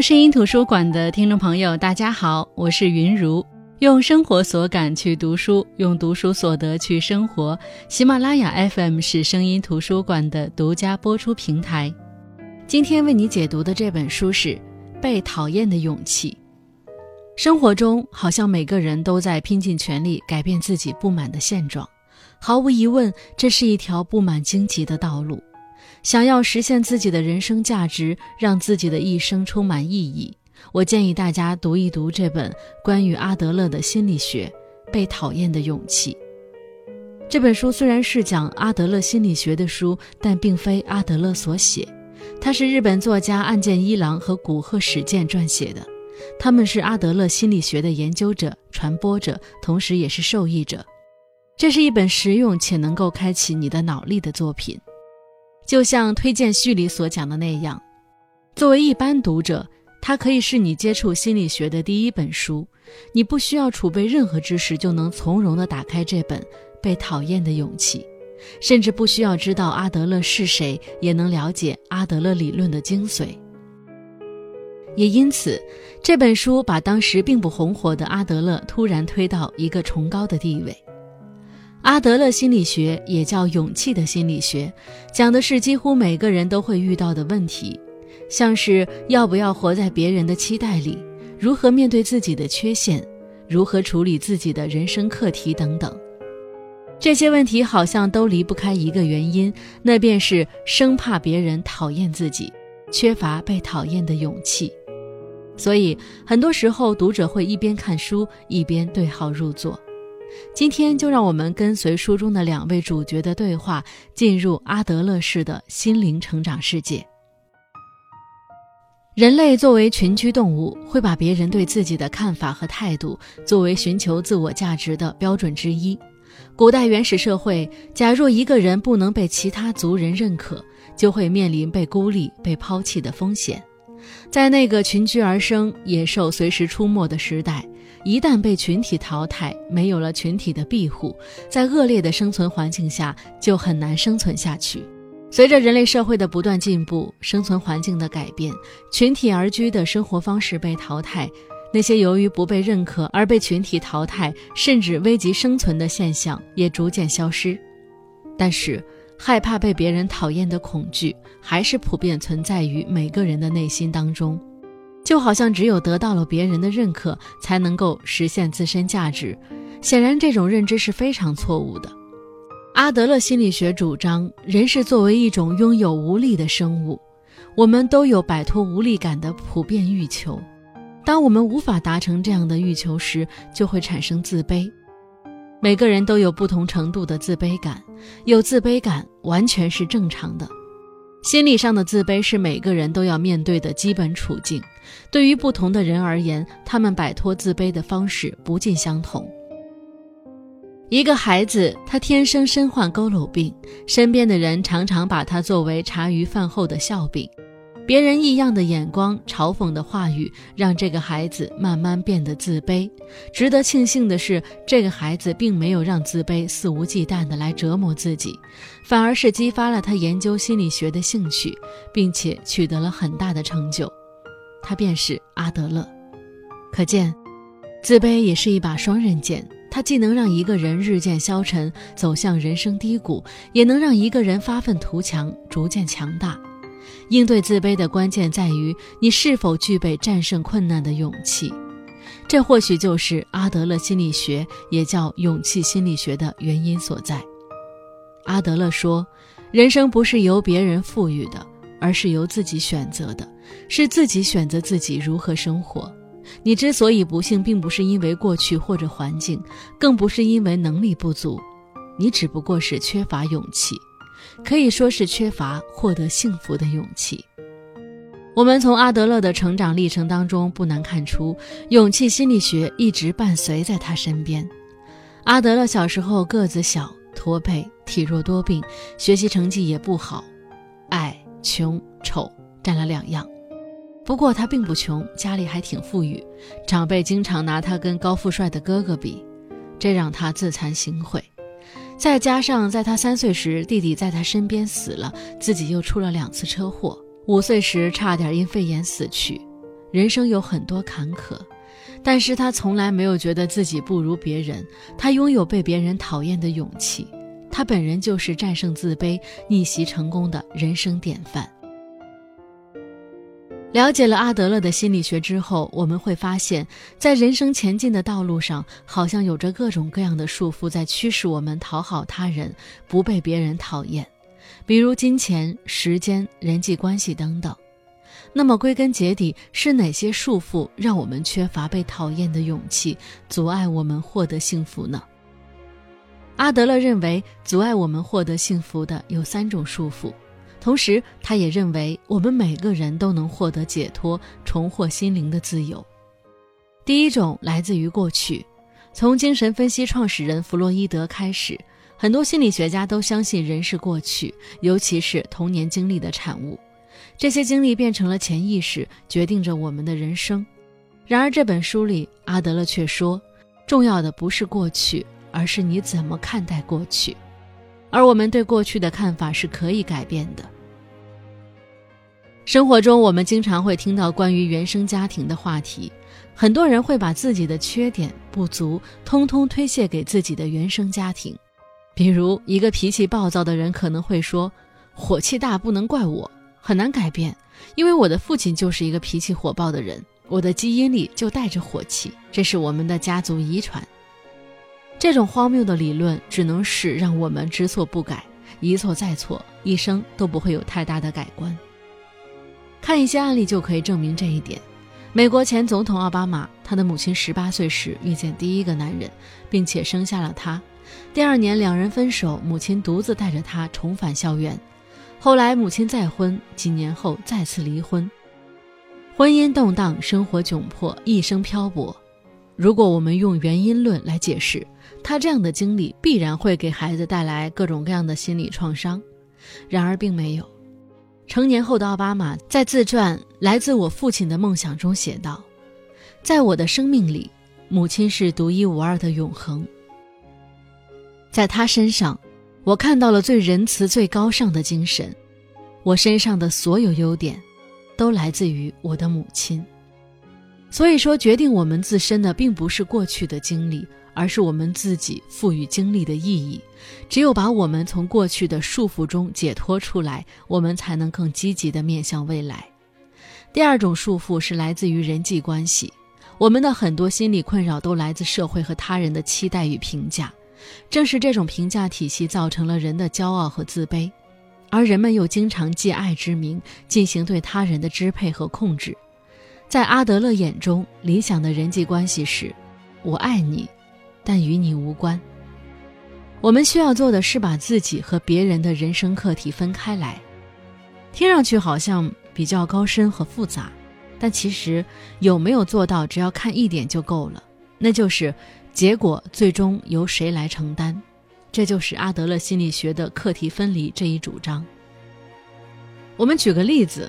声音图书馆的听众朋友，大家好，我是云如。用生活所感去读书，用读书所得去生活。喜马拉雅 FM 是声音图书馆的独家播出平台。今天为你解读的这本书是《被讨厌的勇气》。生活中，好像每个人都在拼尽全力改变自己不满的现状。毫无疑问，这是一条布满荆棘的道路。想要实现自己的人生价值，让自己的一生充满意义，我建议大家读一读这本关于阿德勒的心理学《被讨厌的勇气》。这本书虽然是讲阿德勒心理学的书，但并非阿德勒所写，它是日本作家岸见一郎和古贺史健撰写的，他们是阿德勒心理学的研究者、传播者，同时也是受益者。这是一本实用且能够开启你的脑力的作品。就像推荐序里所讲的那样，作为一般读者，它可以是你接触心理学的第一本书。你不需要储备任何知识，就能从容地打开这本《被讨厌的勇气》，甚至不需要知道阿德勒是谁，也能了解阿德勒理论的精髓。也因此，这本书把当时并不红火的阿德勒突然推到一个崇高的地位。阿德勒心理学也叫勇气的心理学，讲的是几乎每个人都会遇到的问题，像是要不要活在别人的期待里，如何面对自己的缺陷，如何处理自己的人生课题等等。这些问题好像都离不开一个原因，那便是生怕别人讨厌自己，缺乏被讨厌的勇气。所以，很多时候读者会一边看书一边对号入座。今天就让我们跟随书中的两位主角的对话，进入阿德勒式的心灵成长世界。人类作为群居动物，会把别人对自己的看法和态度作为寻求自我价值的标准之一。古代原始社会，假若一个人不能被其他族人认可，就会面临被孤立、被抛弃的风险。在那个群居而生、野兽随时出没的时代。一旦被群体淘汰，没有了群体的庇护，在恶劣的生存环境下就很难生存下去。随着人类社会的不断进步，生存环境的改变，群体而居的生活方式被淘汰，那些由于不被认可而被群体淘汰，甚至危及生存的现象也逐渐消失。但是，害怕被别人讨厌的恐惧还是普遍存在于每个人的内心当中。就好像只有得到了别人的认可，才能够实现自身价值。显然，这种认知是非常错误的。阿德勒心理学主张，人是作为一种拥有无力的生物，我们都有摆脱无力感的普遍欲求。当我们无法达成这样的欲求时，就会产生自卑。每个人都有不同程度的自卑感，有自卑感完全是正常的。心理上的自卑是每个人都要面对的基本处境。对于不同的人而言，他们摆脱自卑的方式不尽相同。一个孩子，他天生身患佝偻病，身边的人常常把他作为茶余饭后的笑柄。别人异样的眼光、嘲讽的话语，让这个孩子慢慢变得自卑。值得庆幸的是，这个孩子并没有让自卑肆无忌惮地来折磨自己，反而是激发了他研究心理学的兴趣，并且取得了很大的成就。他便是阿德勒。可见，自卑也是一把双刃剑，它既能让一个人日渐消沉，走向人生低谷，也能让一个人发愤图强，逐渐强大。应对自卑的关键在于你是否具备战胜困难的勇气，这或许就是阿德勒心理学也叫勇气心理学的原因所在。阿德勒说，人生不是由别人赋予的，而是由自己选择的，是自己选择自己如何生活。你之所以不幸，并不是因为过去或者环境，更不是因为能力不足，你只不过是缺乏勇气。可以说是缺乏获得幸福的勇气。我们从阿德勒的成长历程当中不难看出，勇气心理学一直伴随在他身边。阿德勒小时候个子小、驼背、体弱多病，学习成绩也不好，矮、穷、丑占了两样。不过他并不穷，家里还挺富裕，长辈经常拿他跟高富帅的哥哥比，这让他自惭形秽。再加上，在他三岁时，弟弟在他身边死了，自己又出了两次车祸。五岁时，差点因肺炎死去。人生有很多坎坷，但是他从来没有觉得自己不如别人。他拥有被别人讨厌的勇气，他本人就是战胜自卑、逆袭成功的人生典范。了解了阿德勒的心理学之后，我们会发现，在人生前进的道路上，好像有着各种各样的束缚在驱使我们讨好他人，不被别人讨厌，比如金钱、时间、人际关系等等。那么，归根结底，是哪些束缚让我们缺乏被讨厌的勇气，阻碍我们获得幸福呢？阿德勒认为，阻碍我们获得幸福的有三种束缚。同时，他也认为我们每个人都能获得解脱，重获心灵的自由。第一种来自于过去，从精神分析创始人弗洛伊德开始，很多心理学家都相信人是过去，尤其是童年经历的产物。这些经历变成了潜意识，决定着我们的人生。然而，这本书里，阿德勒却说，重要的不是过去，而是你怎么看待过去。而我们对过去的看法是可以改变的。生活中，我们经常会听到关于原生家庭的话题，很多人会把自己的缺点、不足，通通推卸给自己的原生家庭。比如，一个脾气暴躁的人可能会说：“火气大不能怪我，很难改变，因为我的父亲就是一个脾气火爆的人，我的基因里就带着火气，这是我们的家族遗传。”这种荒谬的理论只能使让我们知错不改，一错再错，一生都不会有太大的改观。看一些案例就可以证明这一点。美国前总统奥巴马，他的母亲十八岁时遇见第一个男人，并且生下了他。第二年两人分手，母亲独自带着他重返校园。后来母亲再婚，几年后再次离婚，婚姻动荡，生活窘迫，一生漂泊。如果我们用原因论来解释，他这样的经历必然会给孩子带来各种各样的心理创伤。然而，并没有。成年后的奥巴马在自传《来自我父亲的梦想》中写道：“在我的生命里，母亲是独一无二的永恒。在她身上，我看到了最仁慈、最高尚的精神。我身上的所有优点，都来自于我的母亲。”所以说，决定我们自身的并不是过去的经历，而是我们自己赋予经历的意义。只有把我们从过去的束缚中解脱出来，我们才能更积极地面向未来。第二种束缚是来自于人际关系，我们的很多心理困扰都来自社会和他人的期待与评价。正是这种评价体系造成了人的骄傲和自卑，而人们又经常借爱之名进行对他人的支配和控制。在阿德勒眼中，理想的人际关系是：我爱你，但与你无关。我们需要做的是把自己和别人的人生课题分开来。听上去好像比较高深和复杂，但其实有没有做到，只要看一点就够了，那就是结果最终由谁来承担。这就是阿德勒心理学的课题分离这一主张。我们举个例子。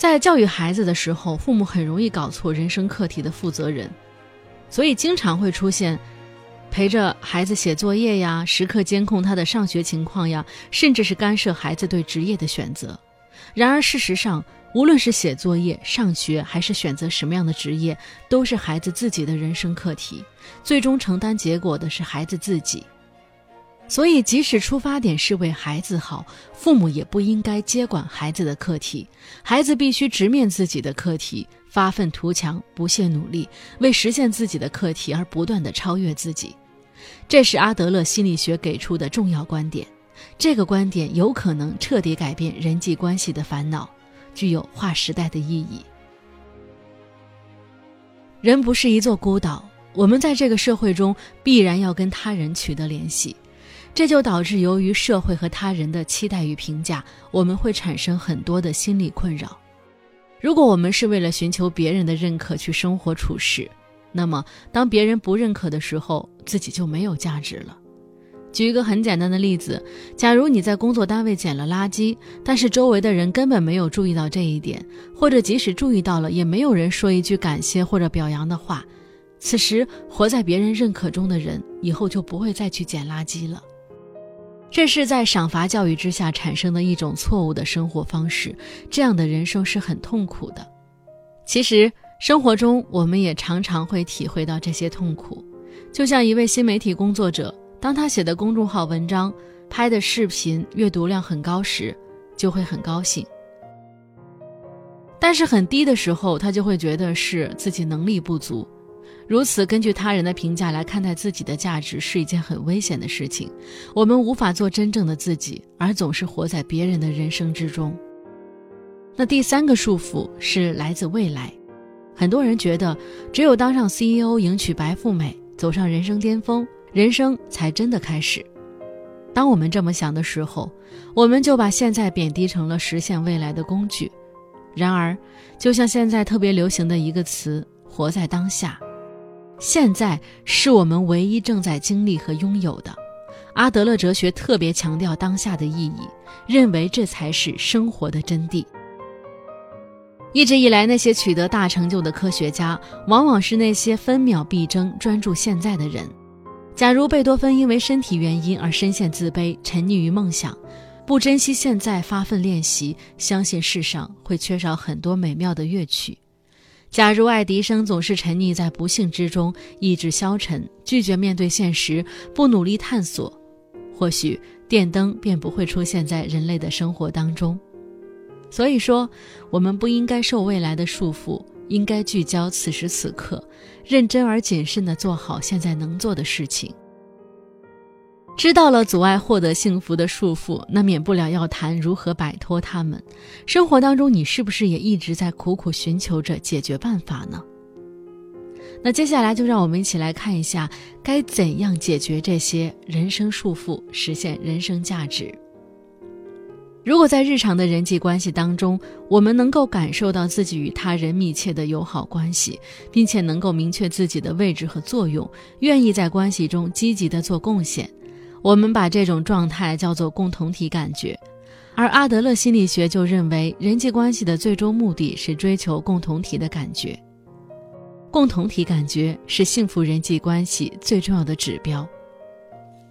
在教育孩子的时候，父母很容易搞错人生课题的负责人，所以经常会出现陪着孩子写作业呀，时刻监控他的上学情况呀，甚至是干涉孩子对职业的选择。然而，事实上，无论是写作业、上学，还是选择什么样的职业，都是孩子自己的人生课题，最终承担结果的是孩子自己。所以，即使出发点是为孩子好，父母也不应该接管孩子的课题。孩子必须直面自己的课题，发愤图强，不懈努力，为实现自己的课题而不断的超越自己。这是阿德勒心理学给出的重要观点。这个观点有可能彻底改变人际关系的烦恼，具有划时代的意义。人不是一座孤岛，我们在这个社会中必然要跟他人取得联系。这就导致，由于社会和他人的期待与评价，我们会产生很多的心理困扰。如果我们是为了寻求别人的认可去生活处事，那么当别人不认可的时候，自己就没有价值了。举一个很简单的例子：假如你在工作单位捡了垃圾，但是周围的人根本没有注意到这一点，或者即使注意到了，也没有人说一句感谢或者表扬的话，此时活在别人认可中的人，以后就不会再去捡垃圾了。这是在赏罚教育之下产生的一种错误的生活方式，这样的人生是很痛苦的。其实生活中我们也常常会体会到这些痛苦。就像一位新媒体工作者，当他写的公众号文章、拍的视频阅读量很高时，就会很高兴；但是很低的时候，他就会觉得是自己能力不足。如此根据他人的评价来看待自己的价值，是一件很危险的事情。我们无法做真正的自己，而总是活在别人的人生之中。那第三个束缚是来自未来。很多人觉得，只有当上 CEO，迎娶白富美。走上人生巅峰，人生才真的开始。当我们这么想的时候，我们就把现在贬低成了实现未来的工具。然而，就像现在特别流行的一个词“活在当下”，现在是我们唯一正在经历和拥有的。阿德勒哲学特别强调当下的意义，认为这才是生活的真谛。一直以来，那些取得大成就的科学家，往往是那些分秒必争、专注现在的人。假如贝多芬因为身体原因而深陷自卑、沉溺于梦想，不珍惜现在发奋练习，相信世上会缺少很多美妙的乐曲。假如爱迪生总是沉溺在不幸之中，意志消沉，拒绝面对现实，不努力探索，或许电灯便不会出现在人类的生活当中。所以说，我们不应该受未来的束缚，应该聚焦此时此刻，认真而谨慎地做好现在能做的事情。知道了阻碍获得幸福的束缚，那免不了要谈如何摆脱他们。生活当中，你是不是也一直在苦苦寻求着解决办法呢？那接下来就让我们一起来看一下，该怎样解决这些人生束缚，实现人生价值。如果在日常的人际关系当中，我们能够感受到自己与他人密切的友好关系，并且能够明确自己的位置和作用，愿意在关系中积极的做贡献，我们把这种状态叫做共同体感觉。而阿德勒心理学就认为，人际关系的最终目的是追求共同体的感觉。共同体感觉是幸福人际关系最重要的指标。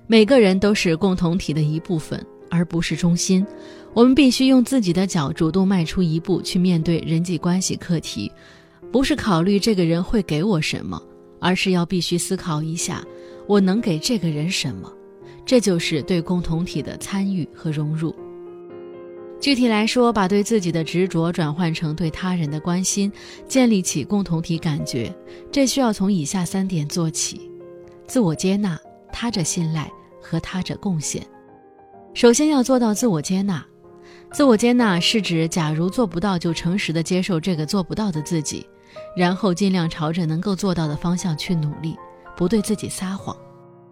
每个人都是共同体的一部分。而不是中心，我们必须用自己的脚主动迈出一步去面对人际关系课题，不是考虑这个人会给我什么，而是要必须思考一下我能给这个人什么，这就是对共同体的参与和融入。具体来说，把对自己的执着转换成对他人的关心，建立起共同体感觉，这需要从以下三点做起：自我接纳、他者信赖和他者贡献。首先要做到自我接纳，自我接纳是指，假如做不到，就诚实的接受这个做不到的自己，然后尽量朝着能够做到的方向去努力，不对自己撒谎。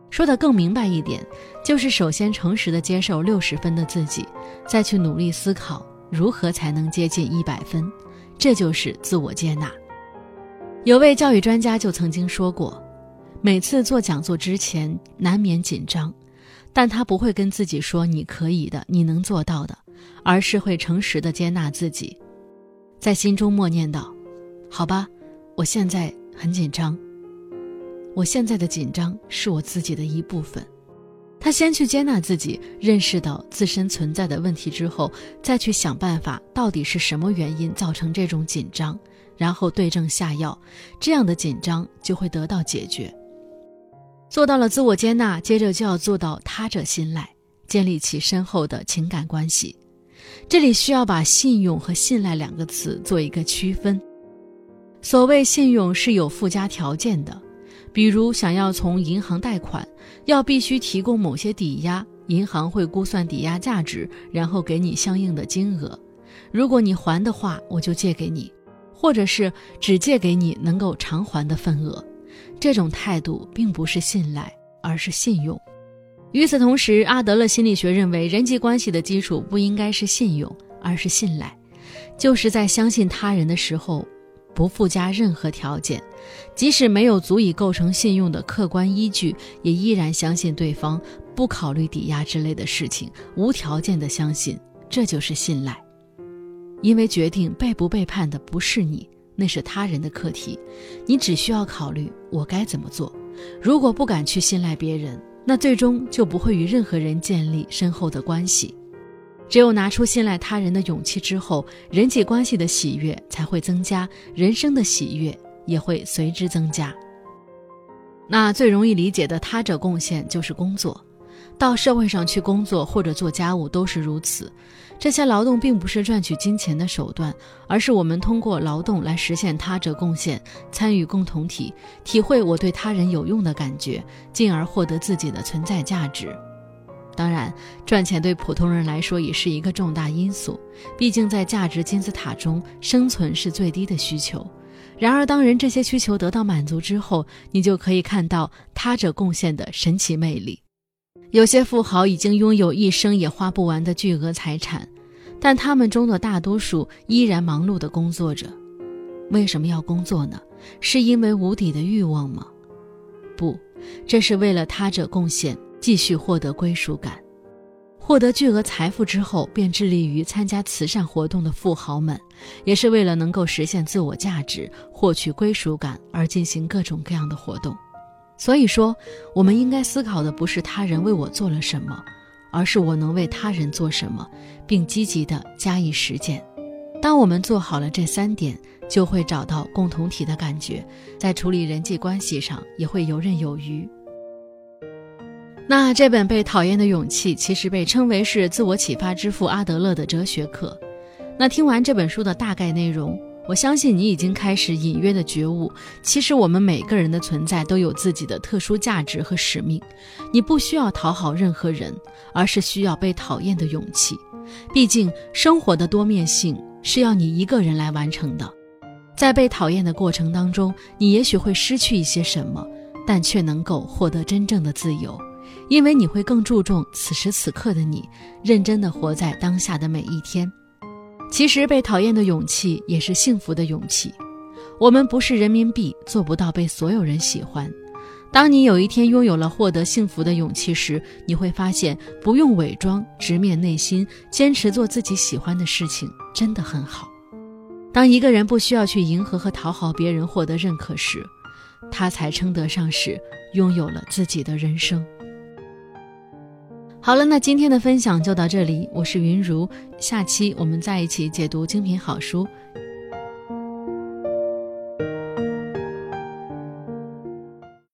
说的更明白一点，就是首先诚实的接受六十分的自己，再去努力思考如何才能接近一百分，这就是自我接纳。有位教育专家就曾经说过，每次做讲座之前难免紧张。但他不会跟自己说“你可以的，你能做到的”，而是会诚实的接纳自己，在心中默念道：“好吧，我现在很紧张。我现在的紧张是我自己的一部分。”他先去接纳自己，认识到自身存在的问题之后，再去想办法，到底是什么原因造成这种紧张，然后对症下药，这样的紧张就会得到解决。做到了自我接纳，接着就要做到他者信赖，建立起深厚的情感关系。这里需要把信用和信赖两个词做一个区分。所谓信用是有附加条件的，比如想要从银行贷款，要必须提供某些抵押，银行会估算抵押价值，然后给你相应的金额。如果你还的话，我就借给你，或者是只借给你能够偿还的份额。这种态度并不是信赖，而是信用。与此同时，阿德勒心理学认为，人际关系的基础不应该是信用，而是信赖。就是在相信他人的时候，不附加任何条件，即使没有足以构成信用的客观依据，也依然相信对方，不考虑抵押之类的事情，无条件的相信，这就是信赖。因为决定背不背叛的不是你。那是他人的课题，你只需要考虑我该怎么做。如果不敢去信赖别人，那最终就不会与任何人建立深厚的关系。只有拿出信赖他人的勇气之后，人际关系的喜悦才会增加，人生的喜悦也会随之增加。那最容易理解的他者贡献就是工作，到社会上去工作或者做家务都是如此。这些劳动并不是赚取金钱的手段，而是我们通过劳动来实现他者贡献，参与共同体，体会我对他人有用的感觉，进而获得自己的存在价值。当然，赚钱对普通人来说也是一个重大因素，毕竟在价值金字塔中，生存是最低的需求。然而，当人这些需求得到满足之后，你就可以看到他者贡献的神奇魅力。有些富豪已经拥有一生也花不完的巨额财产，但他们中的大多数依然忙碌地工作着。为什么要工作呢？是因为无底的欲望吗？不，这是为了他者贡献，继续获得归属感。获得巨额财富之后，便致力于参加慈善活动的富豪们，也是为了能够实现自我价值、获取归属感而进行各种各样的活动。所以说，我们应该思考的不是他人为我做了什么，而是我能为他人做什么，并积极的加以实践。当我们做好了这三点，就会找到共同体的感觉，在处理人际关系上也会游刃有余。那这本《被讨厌的勇气》其实被称为是自我启发之父阿德勒的哲学课。那听完这本书的大概内容，我相信你已经开始隐约的觉悟，其实我们每个人的存在都有自己的特殊价值和使命。你不需要讨好任何人，而是需要被讨厌的勇气。毕竟生活的多面性是要你一个人来完成的。在被讨厌的过程当中，你也许会失去一些什么，但却能够获得真正的自由。因为你会更注重此时此刻的你，认真的活在当下的每一天。其实被讨厌的勇气也是幸福的勇气。我们不是人民币，做不到被所有人喜欢。当你有一天拥有了获得幸福的勇气时，你会发现不用伪装，直面内心，坚持做自己喜欢的事情，真的很好。当一个人不需要去迎合和讨好别人获得认可时，他才称得上是拥有了自己的人生。好了，那今天的分享就到这里。我是云如，下期我们再一起解读精品好书，